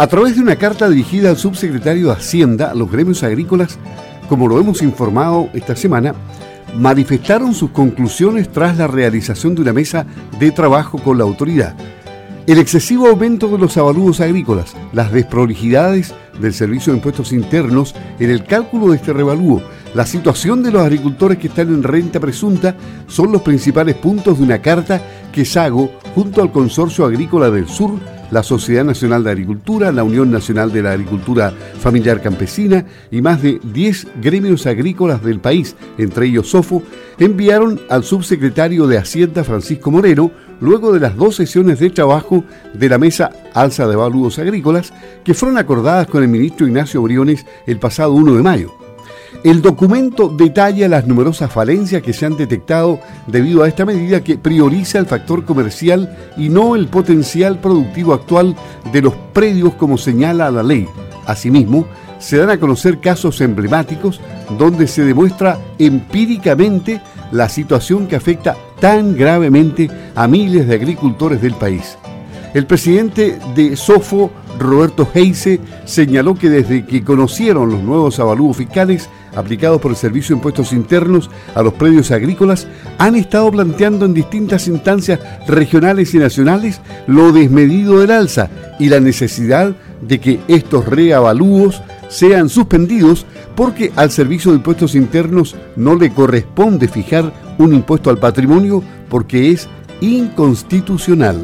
A través de una carta dirigida al subsecretario de Hacienda, los gremios agrícolas, como lo hemos informado esta semana, manifestaron sus conclusiones tras la realización de una mesa de trabajo con la autoridad. El excesivo aumento de los avalúos agrícolas, las desprolijidades del Servicio de Impuestos Internos en el cálculo de este revalúo, la situación de los agricultores que están en renta presunta son los principales puntos de una carta que Sago, junto al Consorcio Agrícola del Sur, la Sociedad Nacional de Agricultura, la Unión Nacional de la Agricultura Familiar Campesina y más de 10 gremios agrícolas del país, entre ellos SOFO, enviaron al subsecretario de Hacienda Francisco Moreno luego de las dos sesiones de trabajo de la Mesa Alza de Valúos Agrícolas que fueron acordadas con el ministro Ignacio Briones el pasado 1 de mayo. El documento detalla las numerosas falencias que se han detectado debido a esta medida que prioriza el factor comercial y no el potencial productivo actual de los predios como señala la ley. Asimismo, se dan a conocer casos emblemáticos donde se demuestra empíricamente la situación que afecta tan gravemente a miles de agricultores del país. El presidente de SOFO, Roberto Heise, señaló que desde que conocieron los nuevos avalúos fiscales aplicados por el Servicio de Impuestos Internos a los predios agrícolas, han estado planteando en distintas instancias regionales y nacionales lo desmedido del alza y la necesidad de que estos reavalúos sean suspendidos porque al Servicio de Impuestos Internos no le corresponde fijar un impuesto al patrimonio porque es inconstitucional.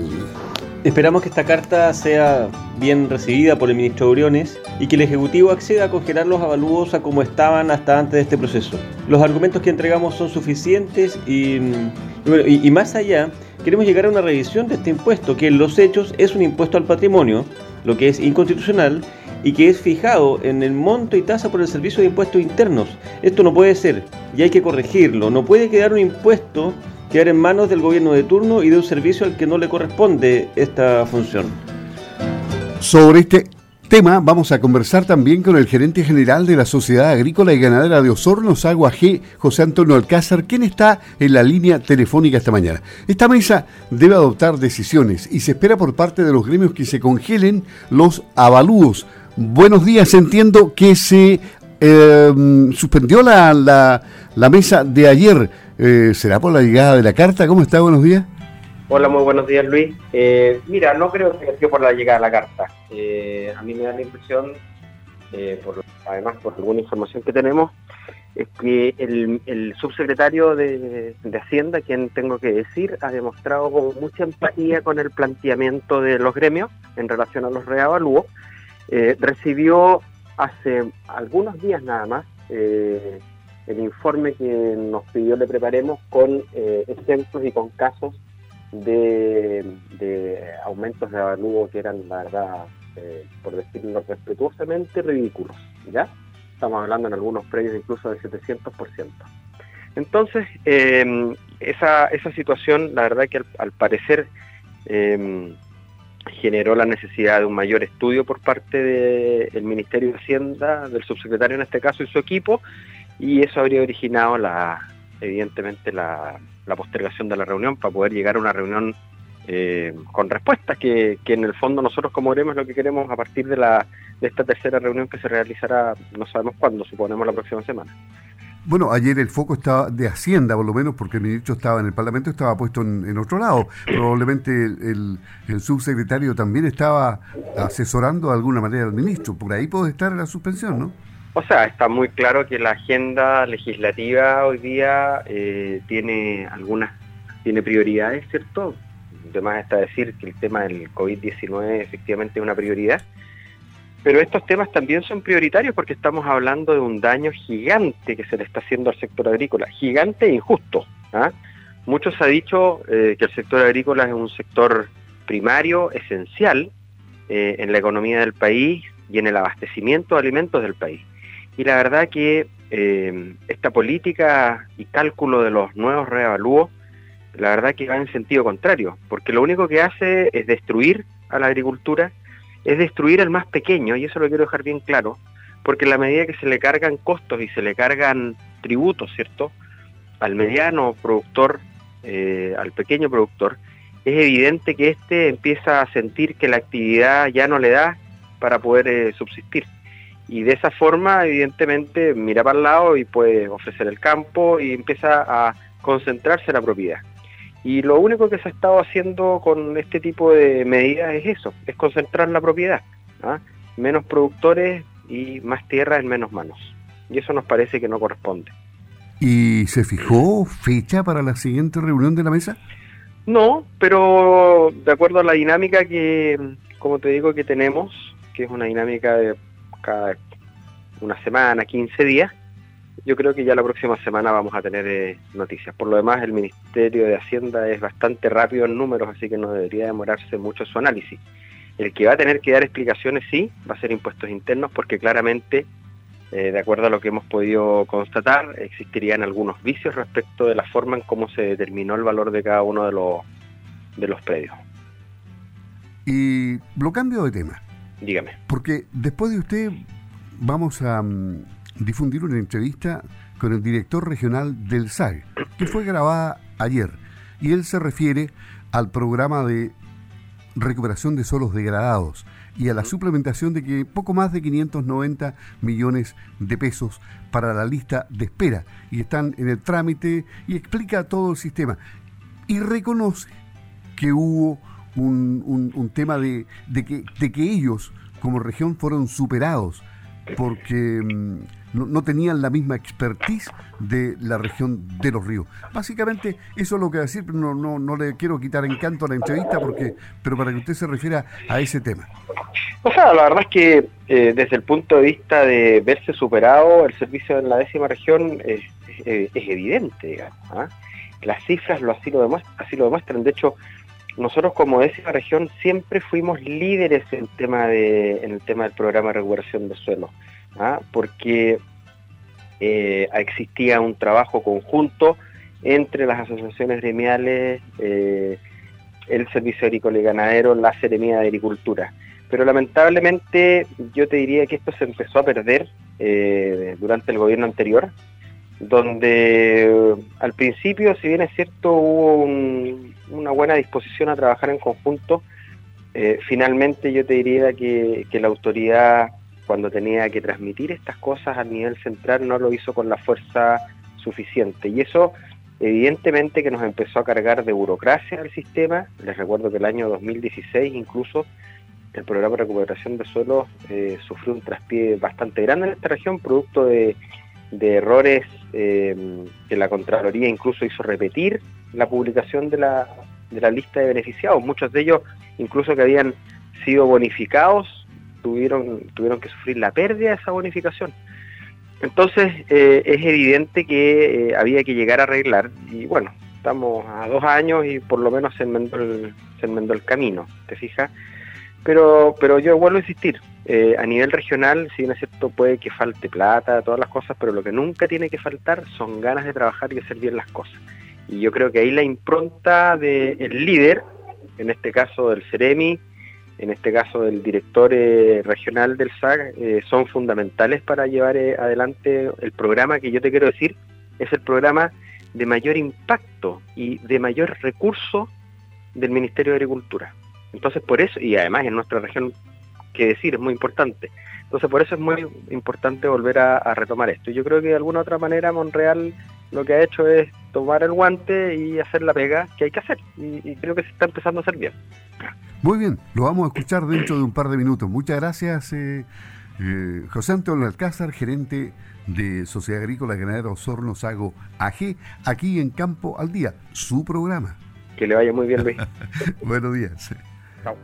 Esperamos que esta carta sea bien recibida por el ministro Briones y que el Ejecutivo acceda a congelar los avalúos a como estaban hasta antes de este proceso. Los argumentos que entregamos son suficientes y, y, más allá, queremos llegar a una revisión de este impuesto, que en los hechos es un impuesto al patrimonio, lo que es inconstitucional y que es fijado en el monto y tasa por el Servicio de Impuestos Internos. Esto no puede ser y hay que corregirlo. No puede quedar un impuesto quedar en manos del gobierno de turno y de un servicio al que no le corresponde esta función. Sobre este tema vamos a conversar también con el gerente general de la Sociedad Agrícola y Ganadera de Osorno, Agua G, José Antonio Alcázar, quien está en la línea telefónica esta mañana. Esta mesa debe adoptar decisiones y se espera por parte de los gremios que se congelen los avalúos. Buenos días, entiendo que se eh, suspendió la, la, la mesa de ayer eh, ¿Será por la llegada de la carta? ¿Cómo está? Buenos días. Hola, muy buenos días, Luis. Eh, mira, no creo que sea por la llegada de la carta. Eh, a mí me da la impresión, además por alguna información que tenemos, es que el, subsecretario de, Hacienda, quien tengo que decir, ha demostrado mucha empatía con el planteamiento de los gremios en relación a los reavalúos. recibió hace algunos días nada más el informe que nos pidió le preparemos con eh, ejemplos y con casos de, aumentos de avalúo que eran, la verdad, eh, por decirlo respetuosamente, ridículos. ¿ya? Estamos hablando en algunos precios incluso del 700%. Entonces, em, esa, esa situación, la verdad que al, parecer em, generó la necesidad de un mayor estudio por parte del Ministerio de Hacienda, del subsecretario en este caso y su equipo, y eso habría originado la evidentemente la, postergación de la reunión para poder llegar a una reunión eh, con respuestas que, en el fondo nosotros como veremos lo que queremos a partir de, la, de esta tercera reunión que se realizará no sabemos cuándo, suponemos la próxima semana. Bueno, ayer el foco estaba de Hacienda, por lo menos, porque el ministro estaba en el Parlamento, estaba puesto en, otro lado. Probablemente el, el, subsecretario también estaba asesorando de alguna manera al ministro. Por ahí puede estar la suspensión, ¿no? O sea, está muy claro que la agenda legislativa hoy día eh, tiene algunas, tiene prioridades, ¿cierto? Además está decir que el tema del COVID-19 efectivamente es una prioridad, pero estos temas también son prioritarios porque estamos hablando de un daño gigante que se le está haciendo al sector agrícola, gigante e injusto. ¿ah? Muchos ha dicho eh, que el sector agrícola es un sector primario, esencial eh, en la economía del país y en el abastecimiento de alimentos del país. Y la verdad que eh, esta política y cálculo de los nuevos reavalúos, la verdad que va en sentido contrario, porque lo único que hace es destruir a la agricultura, es destruir al más pequeño, y eso lo quiero dejar bien claro, porque en la medida que se le cargan costos y se le cargan tributos, ¿cierto? Al mediano productor, eh, al pequeño productor, es evidente que éste empieza a sentir que la actividad ya no le da para poder eh, subsistir. Y de esa forma, evidentemente, mira para el lado y puede ofrecer el campo y empieza a concentrarse en la propiedad. Y lo único que se ha estado haciendo con este tipo de medidas es eso, es concentrar la propiedad. ¿ah? Menos productores y más tierra en menos manos. Y eso nos parece que no corresponde. ¿Y se fijó fecha para la siguiente reunión de la mesa? No, pero de acuerdo a la dinámica que, como te digo, que tenemos, que es una dinámica de cada una semana, 15 días, yo creo que ya la próxima semana vamos a tener eh, noticias. Por lo demás, el Ministerio de Hacienda es bastante rápido en números, así que no debería demorarse mucho su análisis. El que va a tener que dar explicaciones, sí, va a ser impuestos internos, porque claramente, eh, de acuerdo a lo que hemos podido constatar, existirían algunos vicios respecto de la forma en cómo se determinó el valor de cada uno de los, de los predios. Y lo cambio de tema. Dígame. Porque después de usted vamos a mm, difundir una entrevista con el director regional del SAG, que fue grabada ayer. Y él se refiere al programa de recuperación de solos degradados y a la suplementación de que poco más de 590 millones de pesos para la lista de espera y están en el trámite y explica todo el sistema. Y reconoce que hubo un, tema de, que, de que ellos como región fueron superados porque mm, no, tenían la misma expertise de la región de los ríos. Básicamente eso es lo que decir, pero no, no, no le quiero quitar encanto a la entrevista, porque pero para que usted se refiera a ese tema. O sea, la verdad es que eh, desde el punto de vista de verse superado el servicio en la décima región es, evidente, ¿ah? Las cifras lo así lo, demuestran, así lo demuestran. De hecho, nosotros como décima región siempre fuimos líderes en el tema, del programa de recuperación de suelo, ¿ah? porque eh, existía un trabajo conjunto entre las asociaciones gremiales, eh, el Servicio Agrícola y Ganadero, la Seremía de Agricultura. Pero lamentablemente yo te diría que esto se empezó a perder eh, durante el gobierno anterior, donde al principio, si bien es cierto, hubo una buena disposición a trabajar en conjunto, eh, finalmente yo te diría que, la autoridad, cuando tenía que transmitir estas cosas a nivel central, no lo hizo con la fuerza suficiente. Y eso, evidentemente, que nos empezó a cargar de burocracia al sistema. Les recuerdo que el año 2016 incluso el programa de recuperación de suelos eh, sufrió un traspié bastante grande en esta región, producto de de errores eh, que la Contraloría incluso hizo repetir la publicación de la, de la lista de beneficiados. Muchos de ellos, incluso que habían sido bonificados, tuvieron, tuvieron que sufrir la pérdida de esa bonificación. Entonces eh, es evidente que eh, había que llegar a arreglar y bueno, estamos a dos años y por lo menos se enmendó el, se enmendó el camino, ¿te fijas? Pero, pero yo vuelvo a insistir, eh, a nivel regional, si bien es cierto, puede que falte plata, todas las cosas, pero lo que nunca tiene que faltar son ganas de trabajar y hacer bien las cosas. Y yo creo que ahí la impronta del líder, en este caso del CEREMI, en este caso del director eh, regional del SAG, eh, son fundamentales para llevar adelante el programa que yo te quiero decir, es el programa de mayor impacto y de mayor recurso del Ministerio de Agricultura. Entonces, por eso, y además en nuestra región, que decir, es muy importante. Entonces, por eso es muy importante volver a, retomar esto. Y yo creo que de alguna otra manera Monreal lo que ha hecho es tomar el guante y hacer la pega que hay que hacer. Y, creo que se está empezando a hacer bien. Muy bien, lo vamos a escuchar dentro de un par de minutos. Muchas gracias, eh, eh, José Antonio Alcázar, gerente de Sociedad Agrícola Ganadera Osorno Sago AG, aquí en Campo al Día, su programa. Que le vaya muy bien, Luis. Buenos días. Chao.